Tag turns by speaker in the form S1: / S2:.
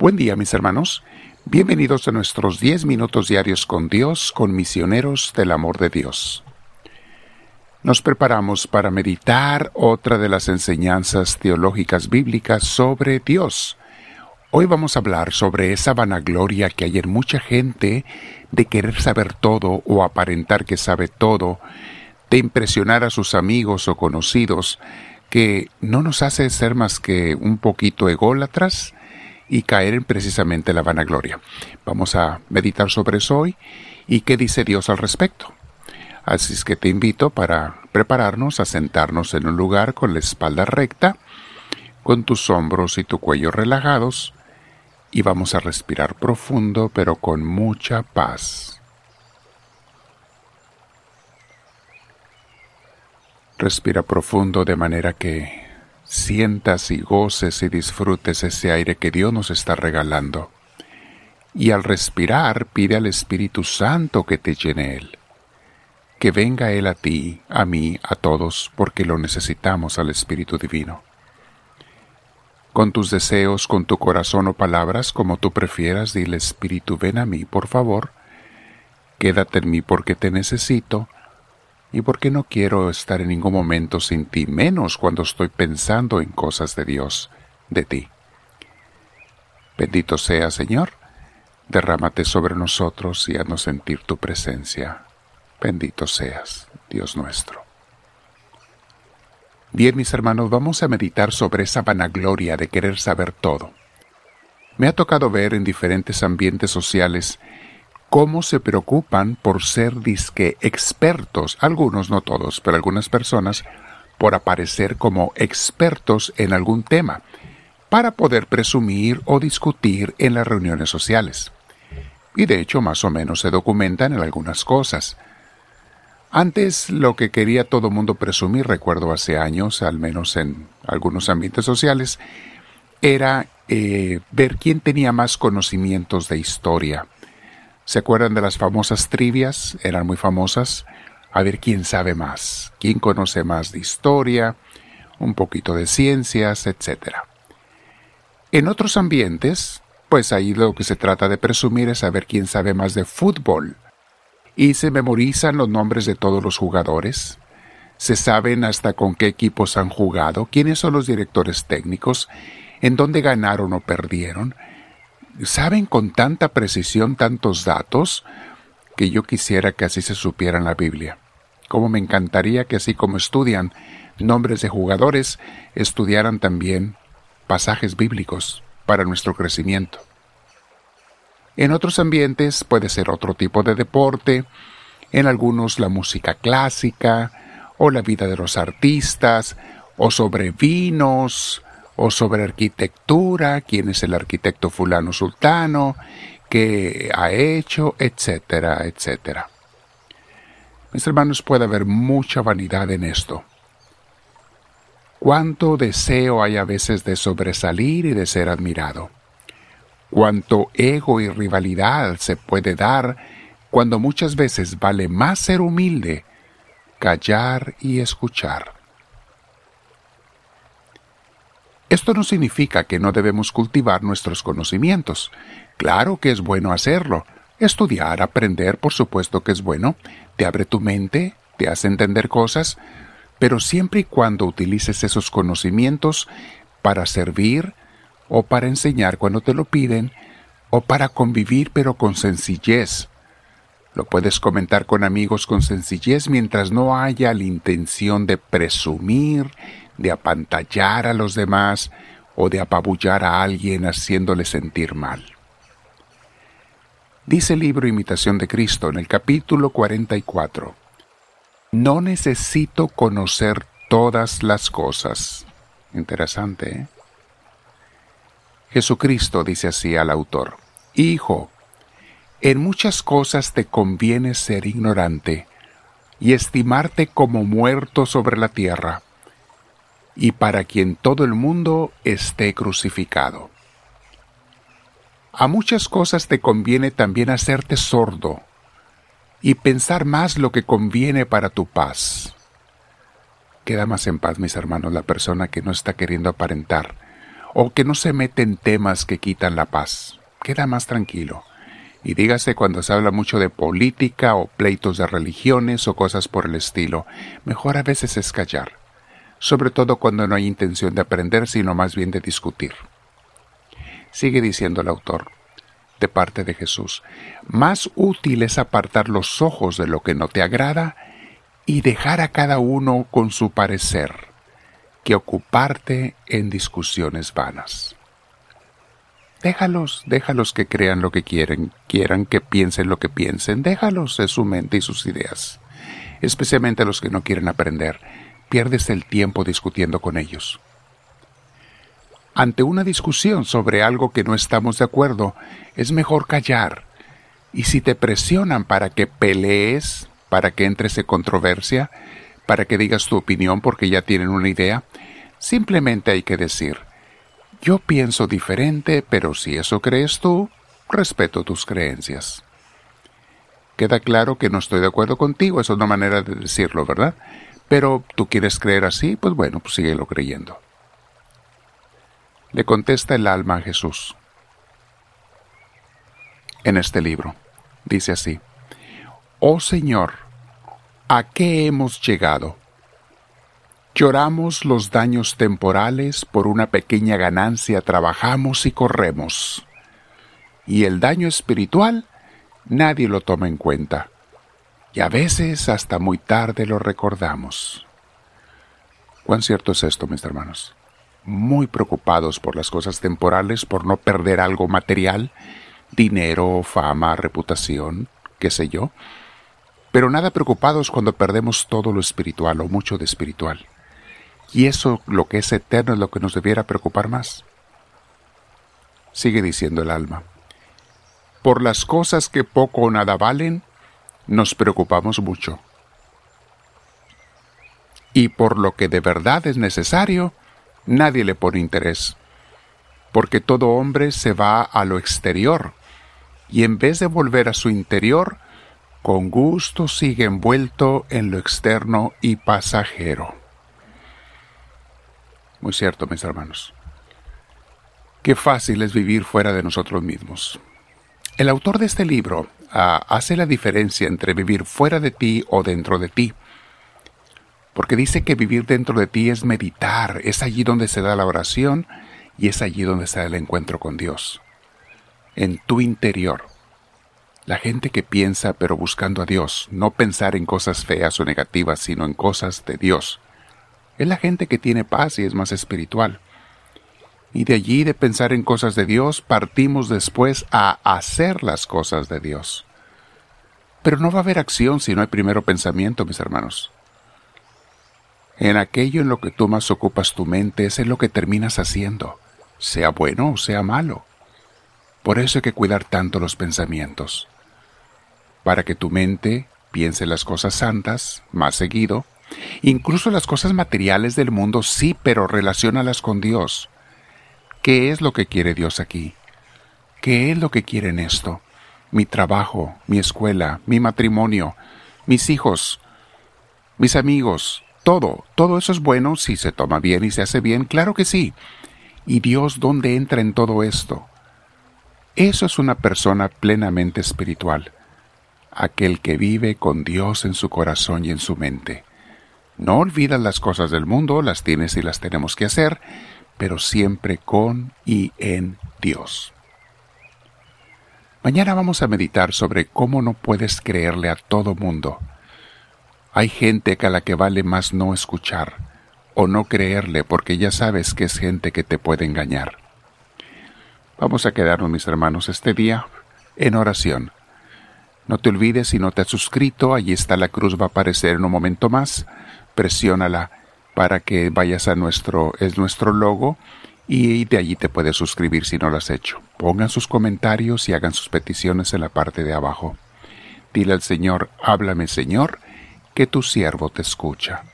S1: Buen día mis hermanos, bienvenidos a nuestros 10 minutos diarios con Dios, con misioneros del amor de Dios. Nos preparamos para meditar otra de las enseñanzas teológicas bíblicas sobre Dios. Hoy vamos a hablar sobre esa vanagloria que hay en mucha gente de querer saber todo o aparentar que sabe todo, de impresionar a sus amigos o conocidos, que no nos hace ser más que un poquito ególatras y caer en precisamente la vanagloria. Vamos a meditar sobre eso hoy y qué dice Dios al respecto. Así es que te invito para prepararnos a sentarnos en un lugar con la espalda recta, con tus hombros y tu cuello relajados, y vamos a respirar profundo pero con mucha paz. Respira profundo de manera que sientas y goces y disfrutes ese aire que Dios nos está regalando. Y al respirar pide al Espíritu Santo que te llene Él. Que venga Él a ti, a mí, a todos, porque lo necesitamos al Espíritu Divino. Con tus deseos, con tu corazón o palabras, como tú prefieras, dile Espíritu, ven a mí, por favor. Quédate en mí porque te necesito y porque no quiero estar en ningún momento sin ti, menos cuando estoy pensando en cosas de Dios, de ti. Bendito sea, Señor, derrámate sobre nosotros y haznos sentir tu presencia. Bendito seas, Dios nuestro. Bien, mis hermanos, vamos a meditar sobre esa vanagloria de querer saber todo. Me ha tocado ver en diferentes ambientes sociales cómo se preocupan por ser disque expertos, algunos no todos, pero algunas personas, por aparecer como expertos en algún tema, para poder presumir o discutir en las reuniones sociales. Y de hecho más o menos se documentan en algunas cosas. Antes lo que quería todo mundo presumir, recuerdo hace años, al menos en algunos ambientes sociales, era eh, ver quién tenía más conocimientos de historia, ¿Se acuerdan de las famosas trivias? Eran muy famosas. A ver quién sabe más, quién conoce más de historia, un poquito de ciencias, etc. En otros ambientes, pues ahí lo que se trata de presumir es saber quién sabe más de fútbol. Y se memorizan los nombres de todos los jugadores. Se saben hasta con qué equipos han jugado, quiénes son los directores técnicos, en dónde ganaron o perdieron, saben con tanta precisión tantos datos que yo quisiera que así se supiera en la Biblia. Como me encantaría que así como estudian nombres de jugadores, estudiaran también pasajes bíblicos para nuestro crecimiento. En otros ambientes puede ser otro tipo de deporte, en algunos la música clásica, o la vida de los artistas, o sobre vinos, o sobre arquitectura, quién es el arquitecto fulano sultano, qué ha hecho, etcétera, etcétera. Mis hermanos, puede haber mucha vanidad en esto. Cuánto deseo hay a veces de sobresalir y de ser admirado. Cuánto ego y rivalidad se puede dar cuando muchas veces vale más ser humilde, callar y escuchar. Esto no significa que no debemos cultivar nuestros conocimientos. Claro que es bueno hacerlo. Estudiar, aprender, por supuesto que es bueno. Te abre tu mente, te hace entender cosas, pero siempre y cuando utilices esos conocimientos para servir o para enseñar cuando te lo piden o para convivir pero con sencillez. Lo puedes comentar con amigos con sencillez mientras no haya la intención de presumir de apantallar a los demás o de apabullar a alguien haciéndole sentir mal. Dice el libro Imitación de Cristo en el capítulo 44, No necesito conocer todas las cosas. Interesante, ¿eh? Jesucristo dice así al autor, Hijo, en muchas cosas te conviene ser ignorante y estimarte como muerto sobre la tierra y para quien todo el mundo esté crucificado. A muchas cosas te conviene también hacerte sordo y pensar más lo que conviene para tu paz. Queda más en paz, mis hermanos, la persona que no está queriendo aparentar o que no se mete en temas que quitan la paz. Queda más tranquilo. Y dígase cuando se habla mucho de política o pleitos de religiones o cosas por el estilo, mejor a veces es callar, sobre todo cuando no hay intención de aprender, sino más bien de discutir. Sigue diciendo el autor, de parte de Jesús, más útil es apartar los ojos de lo que no te agrada y dejar a cada uno con su parecer, que ocuparte en discusiones vanas. Déjalos, déjalos que crean lo que quieren, quieran que piensen lo que piensen, déjalos en su mente y sus ideas, especialmente los que no quieren aprender. Pierdes el tiempo discutiendo con ellos. Ante una discusión sobre algo que no estamos de acuerdo, es mejor callar. Y si te presionan para que pelees, para que entres en controversia, para que digas tu opinión porque ya tienen una idea, simplemente hay que decir, yo pienso diferente, pero si eso crees tú, respeto tus creencias. Queda claro que no estoy de acuerdo contigo, es una manera de decirlo, ¿verdad? Pero tú quieres creer así, pues bueno, pues síguelo creyendo. Le contesta el alma a Jesús. En este libro, dice así, Oh Señor, ¿a qué hemos llegado? Lloramos los daños temporales, por una pequeña ganancia trabajamos y corremos. Y el daño espiritual nadie lo toma en cuenta. Y a veces hasta muy tarde lo recordamos. ¿Cuán cierto es esto, mis hermanos? Muy preocupados por las cosas temporales, por no perder algo material, dinero, fama, reputación, qué sé yo. Pero nada preocupados cuando perdemos todo lo espiritual o mucho de espiritual. Y eso, lo que es eterno, es lo que nos debiera preocupar más. Sigue diciendo el alma. Por las cosas que poco o nada valen, nos preocupamos mucho. Y por lo que de verdad es necesario, nadie le pone interés. Porque todo hombre se va a lo exterior, y en vez de volver a su interior, con gusto sigue envuelto en lo externo y pasajero. Muy cierto, mis hermanos. Qué fácil es vivir fuera de nosotros mismos. El autor de este libro hace la diferencia entre vivir fuera de ti o dentro de ti. Porque dice que vivir dentro de ti es meditar, es allí donde se da la oración y es allí donde se da el encuentro con Dios. En tu interior. La gente que piensa pero buscando a Dios, no pensar en cosas feas o negativas, sino en cosas de Dios es la gente que tiene paz y es más espiritual. Y de allí, de pensar en cosas de Dios, partimos después a hacer las cosas de Dios. Pero no va a haber acción si no hay primero pensamiento, mis hermanos. En aquello en lo que tú más ocupas tu mente es en lo que terminas haciendo, sea bueno o sea malo. Por eso hay que cuidar tanto los pensamientos, para que tu mente piense las cosas santas más seguido Incluso las cosas materiales del mundo sí, pero relacionalas con Dios. ¿Qué es lo que quiere Dios aquí? ¿Qué es lo que quiere en esto? Mi trabajo, mi escuela, mi matrimonio, mis hijos, mis amigos, todo, todo eso es bueno si se toma bien y se hace bien, claro que sí. ¿Y Dios dónde entra en todo esto? Eso es una persona plenamente espiritual, aquel que vive con Dios en su corazón y en su mente. No olvidas las cosas del mundo, las tienes y las tenemos que hacer, pero siempre con y en Dios. Mañana vamos a meditar sobre cómo no puedes creerle a todo mundo. Hay gente a la que vale más no escuchar o no creerle porque ya sabes que es gente que te puede engañar. Vamos a quedarnos, mis hermanos, este día en oración. No te olvides si no te has suscrito, allí está la cruz, va a aparecer en un momento más presiónala para que vayas a nuestro, es nuestro logo y de allí te puedes suscribir si no lo has hecho. Pongan sus comentarios y hagan sus peticiones en la parte de abajo. Dile al Señor, háblame Señor, que tu siervo te escucha.